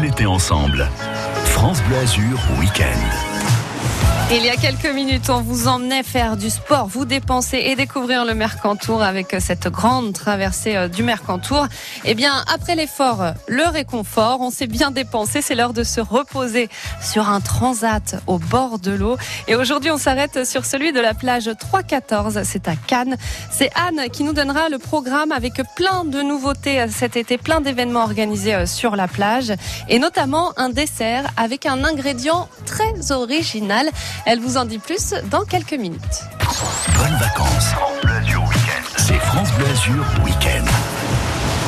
l'été ensemble. France Bleu Azur Week-end. Il y a quelques minutes, on vous emmenait faire du sport, vous dépenser et découvrir le Mercantour avec cette grande traversée euh, du Mercantour. Eh bien, après l'effort, le réconfort, on s'est bien dépensé, c'est l'heure de se reposer sur un transat au bord de l'eau. Et aujourd'hui, on s'arrête sur celui de la plage 314, c'est à Cannes. C'est Anne qui nous donnera le programme avec plein de nouveautés cet été, plein d'événements organisés euh, sur la plage et notamment un dessert avec un ingrédient très original. Elle vous en dit plus dans quelques minutes. Bonnes vacances. France Bleu Azur Week-end. C'est France Bleu Azur Week-end.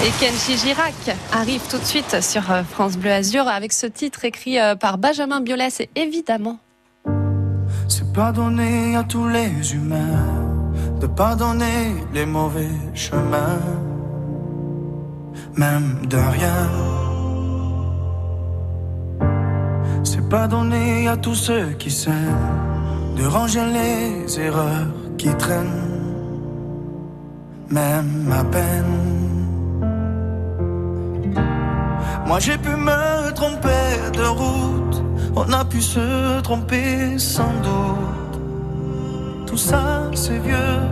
Et Kenji Girac arrive tout de suite sur euh, France Bleu Azur avec ce titre écrit euh, par Benjamin Biolay, c'est évidemment. C'est pardonner à tous les humains de pardonner les mauvais chemins, même de rien. C'est pardonner à tous ceux qui s'aiment de ranger les erreurs qui traînent, même à peine. Moi j'ai pu me tromper de route, on a pu se tromper sans doute. Tout ça c'est vieux,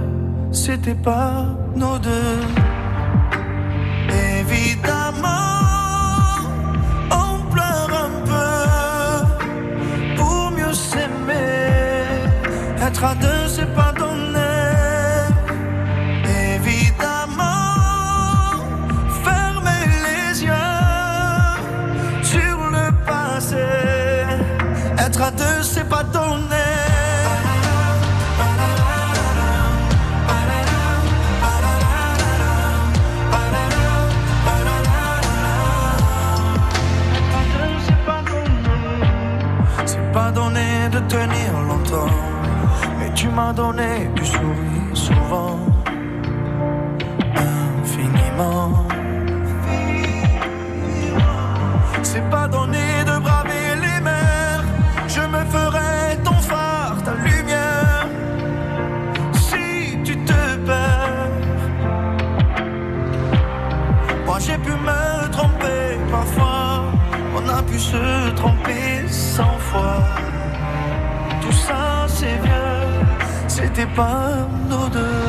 c'était pas nos deux. Être à deux, c'est pardonner. Évidemment, fermer les yeux sur le passé. Être à deux, c'est pardonner. C'est pardonner de tenir longtemps. Mais tu m'as donné du sourire souvent, c'était pas nos deux.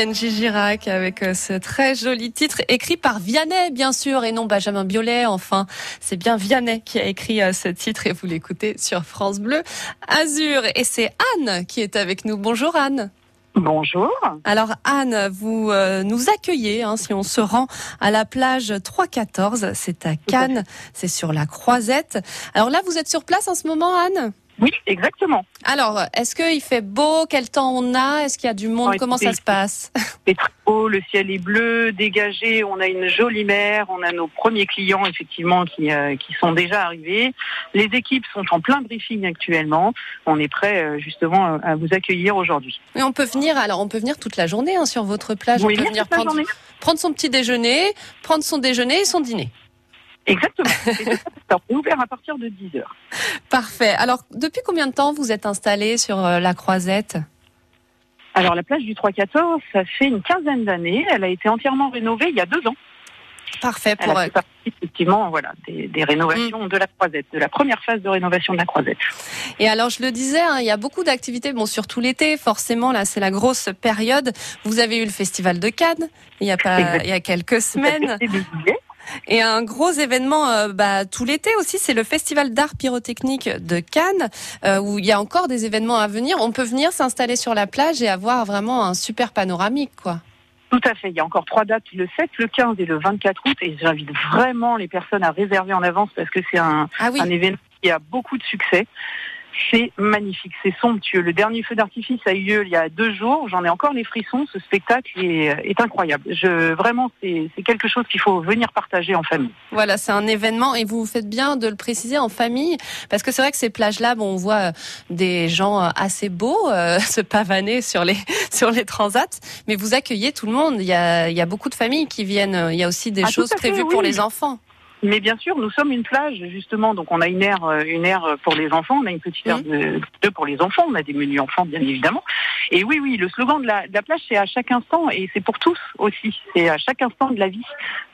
Kenji Girac avec euh, ce très joli titre écrit par Vianney bien sûr et non Benjamin Biolay. Enfin c'est bien Vianney qui a écrit euh, ce titre et vous l'écoutez sur France Bleu Azur. Et c'est Anne qui est avec nous. Bonjour Anne. Bonjour. Alors Anne, vous euh, nous accueillez hein, si on se rend à la plage 314, c'est à Cannes, c'est sur la Croisette. Alors là, vous êtes sur place en ce moment, Anne? Oui, exactement. Alors, est-ce qu'il fait beau? Quel temps on a? Est-ce qu'il y a du monde? Comment ça se passe? C'est très beau, le ciel est bleu, dégagé, on a une jolie mer, on a nos premiers clients effectivement qui, euh, qui sont déjà arrivés. Les équipes sont en plein briefing actuellement. On est prêt euh, justement à vous accueillir aujourd'hui. Et on peut venir, alors on peut venir toute la journée hein, sur votre plage. Oui, on peut venir prendre, prendre son petit déjeuner, prendre son déjeuner et son dîner. Exactement. C'est ouvert à partir de 10 heures. Parfait. Alors, depuis combien de temps vous êtes installé sur euh, la Croisette? Alors la plage du 3-14, ça fait une quinzaine d'années. Elle a été entièrement rénovée il y a deux ans. Parfait Elle pour a euh, fait partie effectivement voilà, des, des rénovations de la croisette, de la première phase de rénovation de la croisette. Et alors, je le disais, hein, il y a beaucoup d'activités, bon, surtout l'été, forcément, là, c'est la grosse période. Vous avez eu le Festival de Cannes, il y a pas, Exact. il y a quelques semaines. Début juillet. Et un gros événement, euh, bah, tout l'été aussi, c'est le Festival d'art pyrotechnique de Cannes, euh, où il y a encore des événements à venir. On peut venir s'installer sur la plage et avoir vraiment un super panoramique, quoi. Tout à fait. Il y a encore trois dates, le 7, le 15 et le 24 août. Et j'invite vraiment les personnes à réserver en avance parce que c'est un, Ah oui. un événement qui a beaucoup de succès. C'est magnifique, c'est somptueux. Le dernier feu d'artifice a eu lieu il y a deux jours. J'en ai encore les frissons. Ce spectacle est, est incroyable. Je, vraiment, c'est quelque chose qu'il faut venir partager en famille. Voilà, c'est un événement et vous faites bien de le préciser en famille parce que c'est vrai que ces plages-là, bon, on voit des gens assez beaux euh, se pavaner sur les sur les transats, mais vous accueillez tout le monde. Il y a il y a beaucoup de familles qui viennent. Il y a aussi des Ah, choses fait, prévues pour les enfants. Mais bien sûr, nous sommes une plage, justement, donc on a une aire, euh, une aire pour les enfants, on a une petite aire de, de pour les enfants, on a des menus enfants, bien évidemment. Et oui, oui, le slogan de la, de la plage, c'est à chaque instant, et c'est pour tous aussi, c'est à chaque instant de la vie.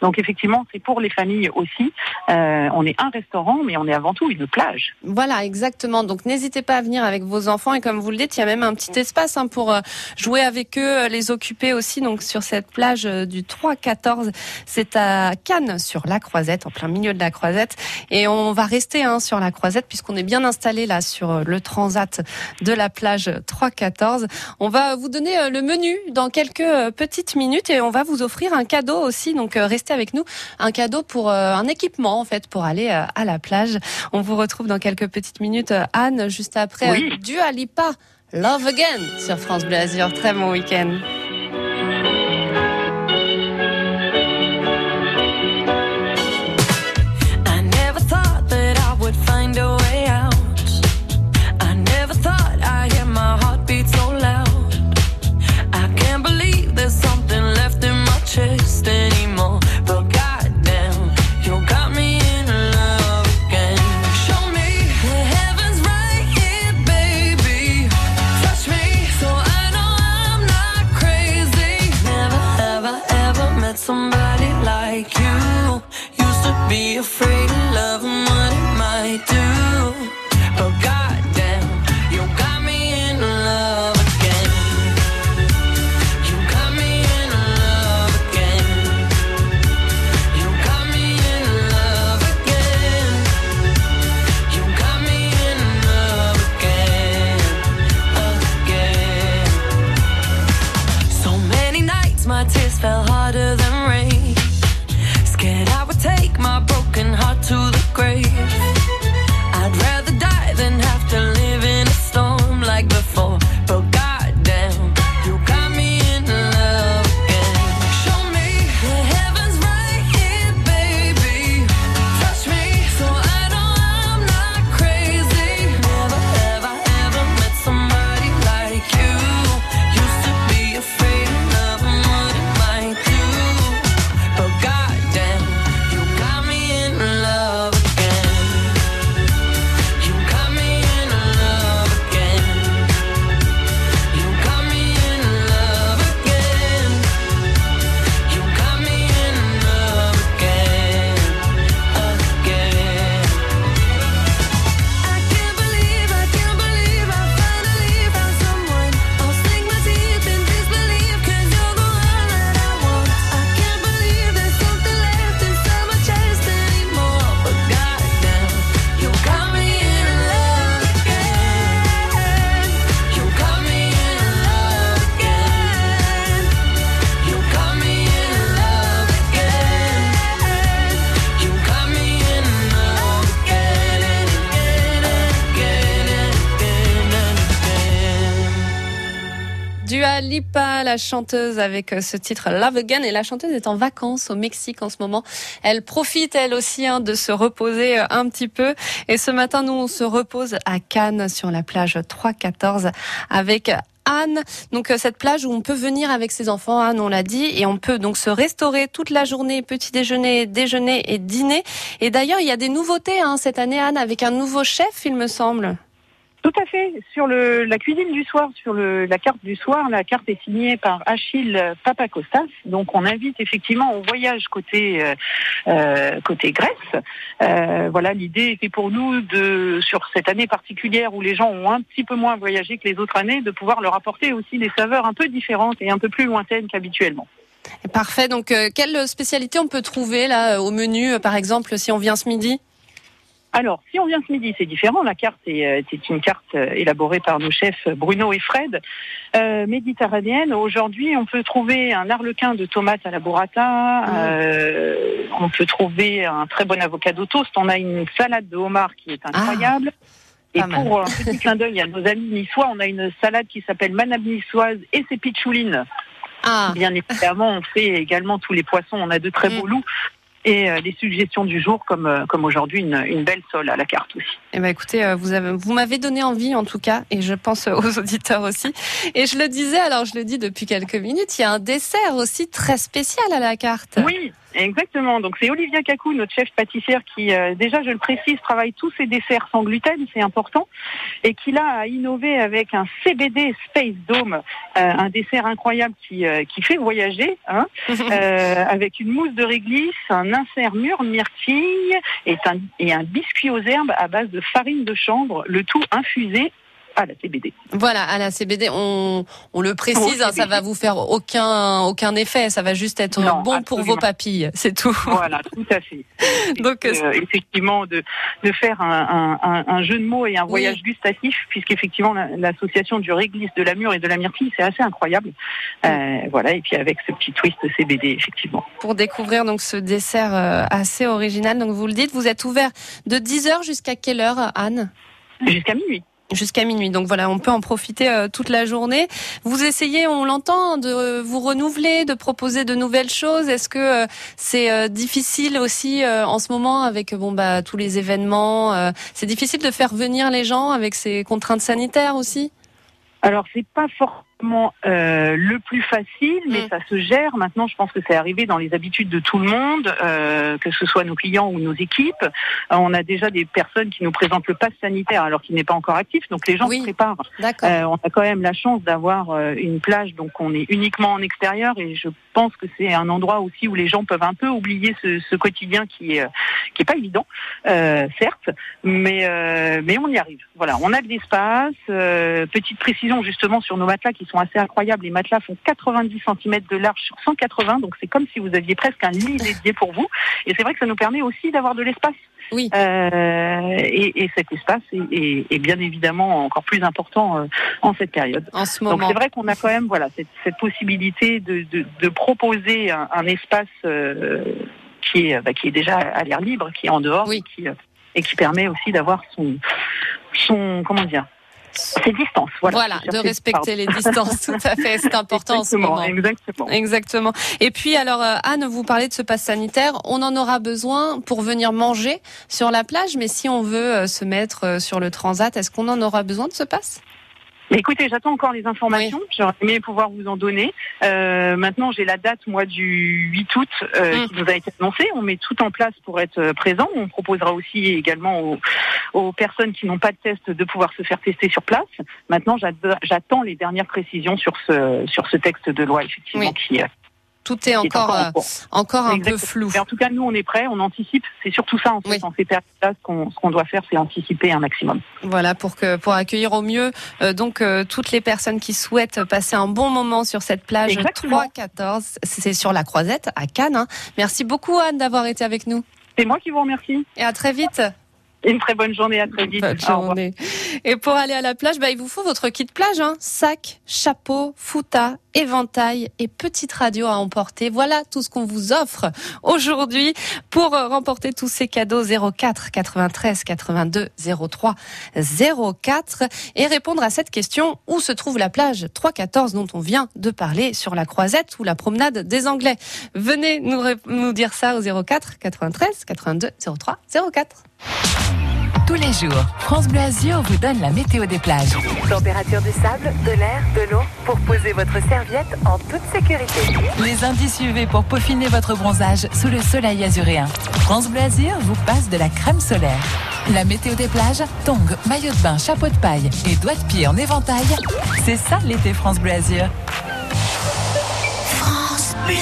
Donc effectivement, c'est pour les familles aussi. Euh, on est un restaurant, mais on est avant tout une plage. Voilà, exactement. Donc n'hésitez pas à venir avec vos enfants et comme vous le dites, il y a même un petit espace hein, pour euh, jouer avec eux, euh, les occuper aussi. Donc sur cette plage du 3-14, c'est à Cannes sur la Croisette, en plein milieu de la Croisette. Et on va rester hein, sur la Croisette puisqu'on est bien installé là sur euh, le transat de la plage 3-14. On va vous donner euh, le menu dans quelques euh, petites minutes et on va vous offrir un cadeau aussi. Donc restez avec nous, un cadeau pour un équipement en fait pour aller à la plage. On vous retrouve dans quelques petites minutes, Anne, juste après Oui. euh, Dua Lipa, Love Again sur France Bleu Azur. Très bon week-end. Lipa, la chanteuse, avec euh, ce titre Love Again. Et la chanteuse est en vacances au Mexique en ce moment. Elle profite, elle aussi, hein, de se reposer euh, un petit peu. Et ce matin, nous, on se repose à Cannes, sur la plage 314, avec Anne. Donc euh, cette plage où on peut venir avec ses enfants, Anne, on l'a dit, et on peut donc se restaurer toute la journée, petit déjeuner, déjeuner et dîner. Et d'ailleurs, il y a des nouveautés hein, cette année, Anne, avec un nouveau chef, il me semble. Tout à fait. Sur la cuisine du soir, sur la carte du soir, la carte est signée par Achille Papakostas. Donc on invite effectivement au voyage côté euh, euh, Grèce. Euh, voilà, l'idée était pour nous de sur cette année particulière où les gens ont un petit peu moins voyagé que les autres années, de pouvoir leur apporter aussi des saveurs un peu différentes et un peu plus lointaines qu'habituellement. Parfait. Donc euh, quelle spécialité on peut trouver là au menu, par exemple, si on vient ce midi? Alors, si on vient ce midi, c'est différent. La carte est, euh, c'est une carte euh, élaborée par nos chefs Bruno et Fred, euh, méditerranéenne. Aujourd'hui, on peut trouver un arlequin de tomates à la burrata. euh, on peut trouver un très bon avocado toast. On a une salade de homard qui est incroyable. Et pour un petit clin d'œil à nos amis niçois, on a une salade qui s'appelle manab niçoise et ses pitchoulines. Ah, Bien évidemment, on fait également tous les poissons. On a de très beaux Mm. loups. Et euh, les suggestions du jour, comme, euh, comme aujourd'hui, une, une belle sole à la carte aussi. eh ben écoutez, euh, vous avez, vous m'avez donné envie en tout cas, et je pense aux auditeurs aussi. Et je le disais, alors je le dis depuis quelques minutes, il y a un dessert aussi très spécial à la carte. Oui, exactement. Donc c'est Olivia Cacou, notre chef pâtissière, qui euh, déjà, je le précise, travaille tous ses desserts sans gluten, c'est important, et qui là a innové avec un CBD Space Dome, euh, un dessert incroyable qui, euh, qui fait voyager, hein, avec une mousse de réglisse, un insert mûr myrtille et un, et un biscuit aux herbes à base de farine de chanvre, le tout infusé à la CBD. Voilà, à la CBD, on, on le précise, hein, ça va vous faire aucun, aucun effet, ça va juste être Non, bon pour vos papilles, c'est tout. Voilà, tout à fait. Donc, euh, Euh, effectivement, de, de faire un, un- jeu de mots et un Oui. voyage gustatif, puisqu'effectivement, la- l'association du réglisse, de la mûre et de la myrtille, c'est assez incroyable. Euh, voilà, et puis avec ce petit twist CBD, effectivement. pour découvrir donc ce dessert assez original. Donc vous le dites, vous êtes ouvert de 10h jusqu'à quelle heure, Anne? Jusqu'à minuit. Jusqu'à minuit. Donc voilà, on peut en profiter euh, toute la journée. Vous essayez, on l'entend, de vous renouveler, de proposer de nouvelles choses. Est-ce que euh, c'est euh, difficile aussi en ce moment avec bon bah tous les événements C'est difficile de faire venir les gens avec ces contraintes sanitaires aussi? Alors, c'est pas euh, le plus facile, mais Mm. ça se gère. Maintenant, je pense que c'est arrivé dans les habitudes de tout le monde, euh, que ce soit nos clients ou nos équipes. Euh, on a déjà des personnes qui nous présentent le pass sanitaire alors qu'il n'est pas encore actif, donc les gens Oui. se préparent. Euh, on a quand même la chance d'avoir une plage, donc on est uniquement en extérieur et je pense que c'est un endroit aussi où les gens peuvent un peu oublier ce, ce quotidien qui est euh, qui est pas évident, euh, certes, mais euh, mais on y arrive. Voilà, on a de l'espace. euh, petite précision justement sur nos matelas qui sont assez incroyables. Les matelas font 90 cm de large sur 180, donc c'est comme si vous aviez presque un lit dédié pour vous. Et c'est vrai que ça nous permet aussi d'avoir de l'espace. Oui. Euh, et, et cet espace est, est- est bien évidemment encore plus important euh, en cette période. En ce Donc moment. c'est vrai qu'on a quand même voilà cette, cette possibilité de, de, de proposer un, un espace euh, qui est bah, qui est déjà à l'air libre, qui est en dehors, Oui. qui, euh, et qui permet aussi d'avoir son son comment dire ses distances. Voilà, de respecter les distances, tout à fait, c'est important en ce Exactement, moment. exactement. Exactement. Et puis alors euh, Anne, vous parlez de ce pass sanitaire, on en aura besoin pour venir manger sur la plage, mais si on veut se mettre sur le transat, est-ce qu'on en aura besoin de ce pass? Mais écoutez, j'attends encore les informations. J'aurais aimé pouvoir vous en donner. Euh, maintenant, j'ai la date, moi, du 8 août euh, Mm. qui nous a été annoncée. On met tout en place pour être euh, présent. On proposera aussi également aux, aux personnes qui n'ont pas de test de pouvoir se faire tester sur place. Maintenant, j'attends les dernières précisions sur ce sur ce texte de loi, effectivement, Oui. qui, euh, Tout est encore en euh, encore un peu flou. Mais en tout cas, nous, on est prêts, on anticipe. C'est surtout ça, en fait, Oui. en ces périodes-là, ce qu'on doit faire, c'est anticiper un maximum. Voilà pour que pour accueillir au mieux euh, donc euh, toutes les personnes qui souhaitent passer un bon moment sur cette plage Exactement. 314, c'est sur la Croisette à Cannes. hein. Merci beaucoup Anne d'avoir été avec nous C'est moi qui vous remercie. et à très vite. Une très bonne journée, à très vite. Bonne journée. Et pour aller à la plage, bah, il vous faut votre kit plage, hein. sac, chapeau, fouta, éventail et petite radio à emporter. Voilà tout ce qu'on vous offre aujourd'hui pour euh, remporter tous ces cadeaux 04 93 82 03 04 et répondre à cette question où se trouve la plage 314 dont on vient de parler sur la croisette ou la promenade des Anglais? Venez nous, nous dire ça au 04 93 82 03 04. Tous les jours, France Bleu Azur vous donne la météo des plages. Température du sable, de l'air, de l'eau pour poser votre serviette en toute sécurité. Les indices UV pour peaufiner votre bronzage sous le soleil azuréen. France Bleu Azur vous passe de la crème solaire. La météo des plages, tongs, maillot de bain, chapeau de paille et doigts de pied en éventail. C'est ça l'été France Bleu Azur. France Bleu.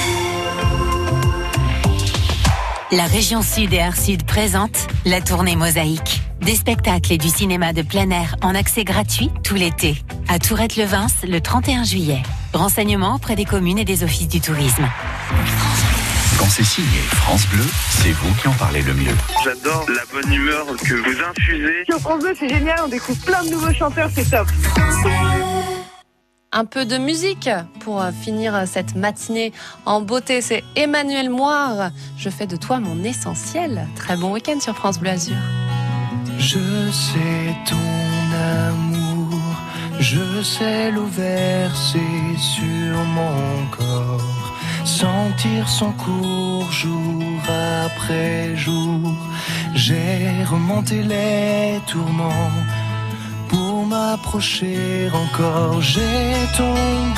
La région Sud et Art Sud présente la tournée Mosaïque. Des spectacles et du cinéma de plein air en accès gratuit tout l'été. À Tourette-le-Vins le 31 juillet. Renseignements auprès des communes et des offices du tourisme. Quand c'est signé France Bleu, c'est vous qui en parlez le mieux. J'adore la bonne humeur que vous infusez. Sur France Bleu, c'est génial, on découvre plein de nouveaux chanteurs, c'est top. Un peu de musique pour euh, finir cette matinée en beauté. C'est Emmanuel Moire. Je fais de toi mon essentiel. Très bon week-end sur France Bleu Azur. Je sais ton amour, je sais l'eau versée sur mon corps, sentir son cours jour après jour. J'ai remonté les tourments pour m'approcher encore. J'ai ton